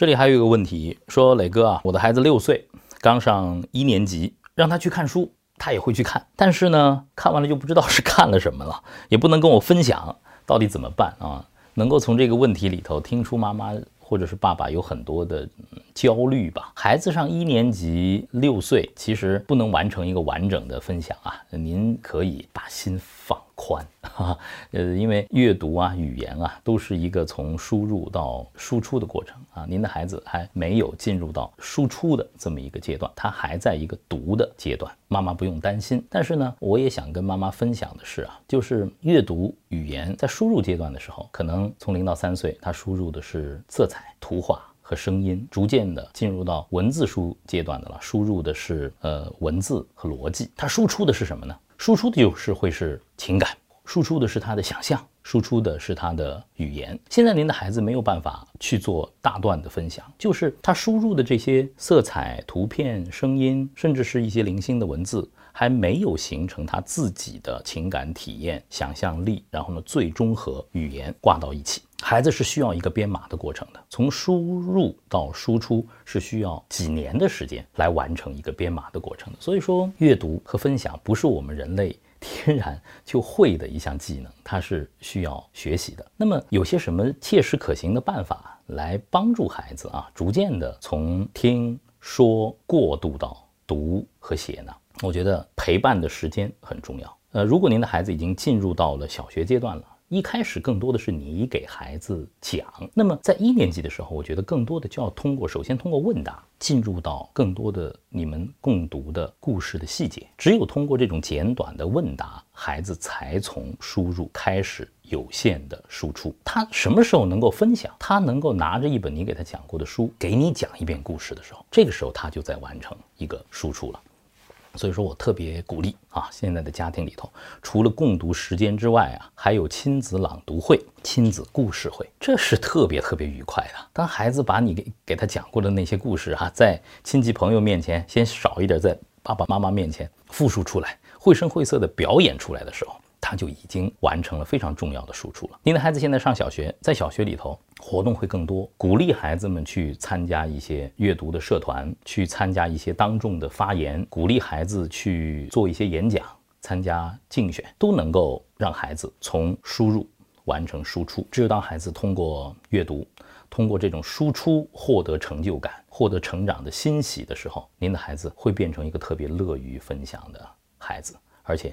这里还有一个问题，说磊哥啊，我的孩子六岁，刚上一年级，让他去看书，他也会去看，但是呢，看完了就不知道是看了什么了，也不能跟我分享，到底怎么办啊？能够从这个问题里头听出妈妈。或者是爸爸有很多的焦虑吧。孩子上一年级六岁，其实不能完成一个完整的分享啊。您可以把心放。呃，因为阅读啊、语言啊，都是一个从输入到输出的过程啊。您的孩子还没有进入到输出的这么一个阶段，他还在一个读的阶段，妈妈不用担心。但是呢，我也想跟妈妈分享的是啊，就是阅读语言在输入阶段的时候，可能从零到三岁，他输入的是色彩、图画和声音，逐渐的进入到文字输阶段的了，输入的是呃文字和逻辑，他输出的是什么呢？输出的就是会是情感，输出的是他的想象，输出的是他的语言。现在您的孩子没有办法去做大段的分享，就是他输入的这些色彩、图片、声音，甚至是一些零星的文字，还没有形成他自己的情感体验、想象力，然后呢，最终和语言挂到一起。孩子是需要一个编码的过程的，从输入到输出是需要几年的时间来完成一个编码的过程的。所以说，阅读和分享不是我们人类天然就会的一项技能，它是需要学习的。那么，有些什么切实可行的办法来帮助孩子啊，逐渐的从听说过渡到读和写呢？我觉得陪伴的时间很重要。呃，如果您的孩子已经进入到了小学阶段了。一开始更多的是你给孩子讲，那么在一年级的时候，我觉得更多的就要通过，首先通过问答进入到更多的你们共读的故事的细节。只有通过这种简短的问答，孩子才从输入开始有限的输出。他什么时候能够分享？他能够拿着一本你给他讲过的书，给你讲一遍故事的时候，这个时候他就在完成一个输出了。所以说我特别鼓励啊，现在的家庭里头，除了共读时间之外啊，还有亲子朗读会、亲子故事会，这是特别特别愉快的。当孩子把你给给他讲过的那些故事哈，在亲戚朋友面前先少一点，在爸爸妈妈面前复述出来，绘声绘色的表演出来的时候。他就已经完成了非常重要的输出了。您的孩子现在上小学，在小学里头活动会更多，鼓励孩子们去参加一些阅读的社团，去参加一些当众的发言，鼓励孩子去做一些演讲，参加竞选，都能够让孩子从输入完成输出。只有当孩子通过阅读，通过这种输出获得成就感、获得成长的欣喜的时候，您的孩子会变成一个特别乐于分享的孩子，而且。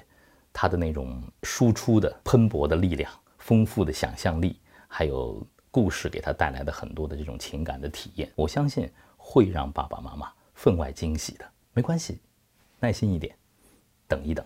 他的那种输出的喷薄的力量、丰富的想象力，还有故事给他带来的很多的这种情感的体验，我相信会让爸爸妈妈分外惊喜的。没关系，耐心一点，等一等。